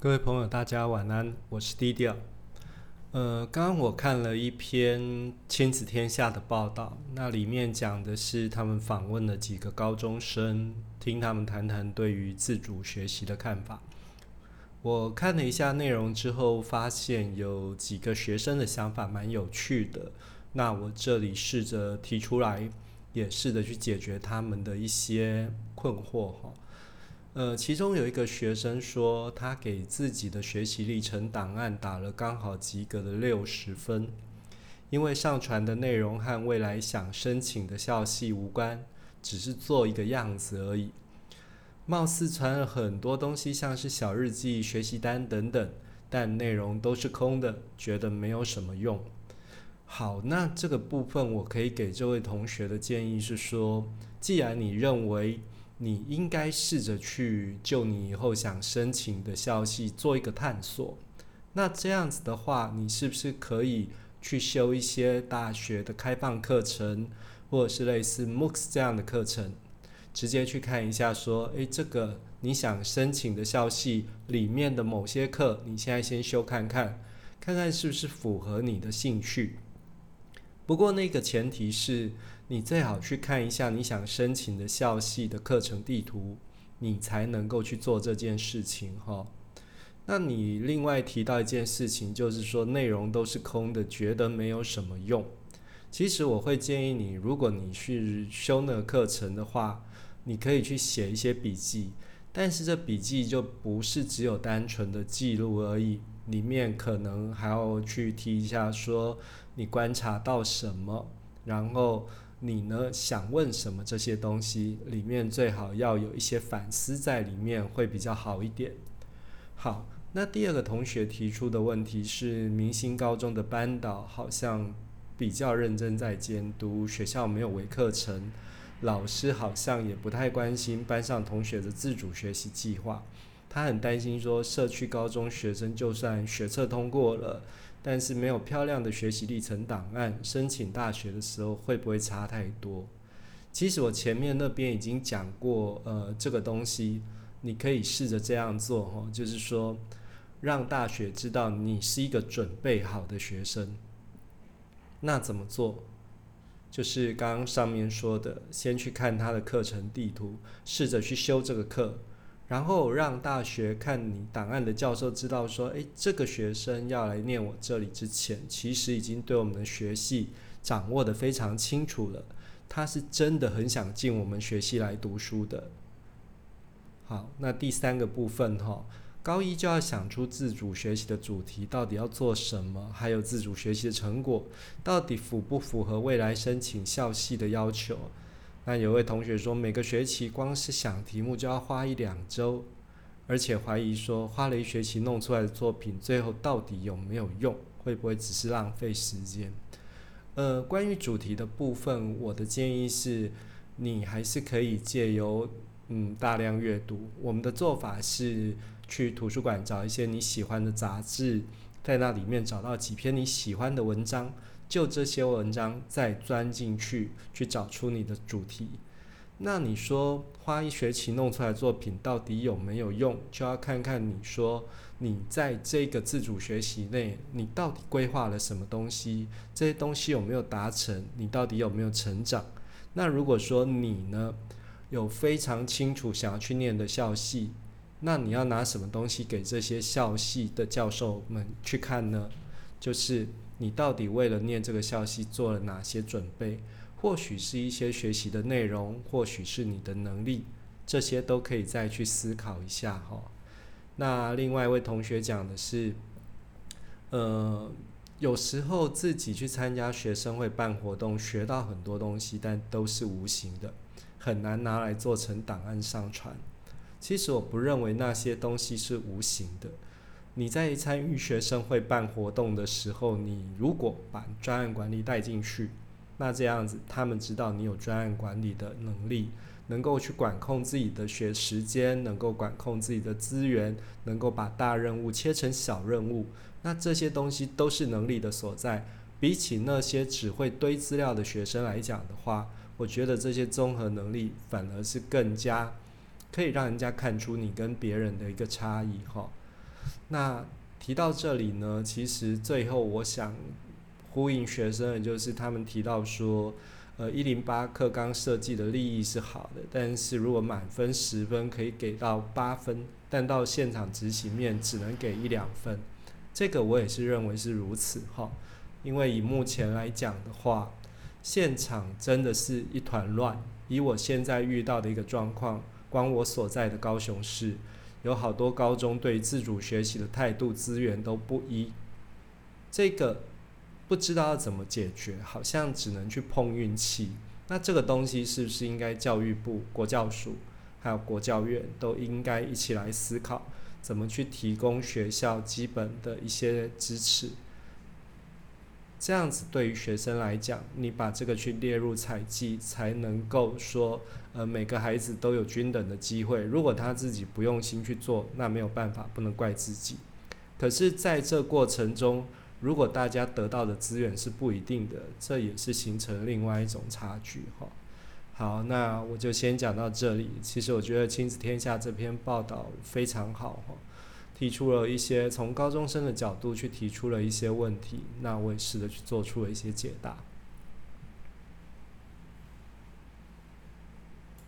各位朋友，大家晚安，我是低调。呃，刚刚我看了一篇亲子天下的报道，那里面讲的是他们访问了几个高中生，听他们谈谈对于自主学习的看法。我看了一下内容之后，发现有几个学生的想法蛮有趣的。那我这里试着提出来，也试着去解决他们的一些困惑哈。呃，其中有一个学生说，他给自己的学习历程档案打了刚好及格的六十分，因为上传的内容和未来想申请的校系无关，只是做一个样子而已。貌似传了很多东西，像是小日记、学习单等等，但内容都是空的，觉得没有什么用。好，那这个部分我可以给这位同学的建议是说，既然你认为。你应该试着去就你以后想申请的校系做一个探索。那这样子的话，你是不是可以去修一些大学的开放课程，或者是类似 MOOCs 这样的课程，直接去看一下，说，诶，这个你想申请的校系里面的某些课，你现在先修看看，看看是不是符合你的兴趣。不过那个前提是。你最好去看一下你想申请的校系的课程地图，你才能够去做这件事情哈。那你另外提到一件事情，就是说内容都是空的，觉得没有什么用。其实我会建议你，如果你去修那个课程的话，你可以去写一些笔记，但是这笔记就不是只有单纯的记录而已，里面可能还要去提一下说你观察到什么，然后。你呢？想问什么？这些东西里面最好要有一些反思在里面，会比较好一点。好，那第二个同学提出的问题是：明星高中的班导好像比较认真在监督，学校没有微课程，老师好像也不太关心班上同学的自主学习计划。他很担心说，社区高中学生就算学测通过了。但是没有漂亮的学习历程档案，申请大学的时候会不会差太多？其实我前面那边已经讲过，呃，这个东西你可以试着这样做哈，就是说让大学知道你是一个准备好的学生。那怎么做？就是刚刚上面说的，先去看他的课程地图，试着去修这个课。然后让大学看你档案的教授知道说，诶，这个学生要来念我这里之前，其实已经对我们的学系掌握的非常清楚了。他是真的很想进我们学系来读书的。好，那第三个部分哈，高一就要想出自主学习的主题到底要做什么，还有自主学习的成果到底符不符合未来申请校系的要求。那有位同学说，每个学期光是想题目就要花一两周，而且怀疑说，花了一学期弄出来的作品，最后到底有没有用？会不会只是浪费时间？呃，关于主题的部分，我的建议是，你还是可以借由嗯大量阅读。我们的做法是去图书馆找一些你喜欢的杂志，在那里面找到几篇你喜欢的文章。就这些文章再钻进去，去找出你的主题。那你说花一学期弄出来作品到底有没有用？就要看看你说你在这个自主学习内，你到底规划了什么东西？这些东西有没有达成？你到底有没有成长？那如果说你呢有非常清楚想要去念的校系，那你要拿什么东西给这些校系的教授们去看呢？就是。你到底为了念这个校系做了哪些准备？或许是一些学习的内容，或许是你的能力，这些都可以再去思考一下哈。那另外一位同学讲的是，呃，有时候自己去参加学生会办活动，学到很多东西，但都是无形的，很难拿来做成档案上传。其实我不认为那些东西是无形的。你在参与学生会办活动的时候，你如果把专案管理带进去，那这样子他们知道你有专案管理的能力，能够去管控自己的学时间，能够管控自己的资源，能够把大任务切成小任务，那这些东西都是能力的所在。比起那些只会堆资料的学生来讲的话，我觉得这些综合能力反而是更加可以让人家看出你跟别人的一个差异哈。那提到这里呢，其实最后我想呼应学生的就是他们提到说，呃，一零八课纲设计的利益是好的，但是如果满分十分可以给到八分，但到现场执行面只能给一两分，这个我也是认为是如此哈，因为以目前来讲的话，现场真的是一团乱。以我现在遇到的一个状况，光我所在的高雄市，有好多高中对自主学习的态度、资源都不一，这个不知道要怎么解决，好像只能去碰运气。那这个东西是不是应该教育部、国教署还有国教院都应该一起来思考，怎么去提供学校基本的一些支持？这样子对于学生来讲，你把这个去列入采集，才能够说，呃，每个孩子都有均等的机会。如果他自己不用心去做，那没有办法，不能怪自己。可是，在这过程中，如果大家得到的资源是不一定的，这也是形成另外一种差距，哈。好，那我就先讲到这里。其实我觉得《亲子天下》这篇报道非常好，哈。提出了一些从高中生的角度去提出了一些问题，那我也试着去做出了一些解答。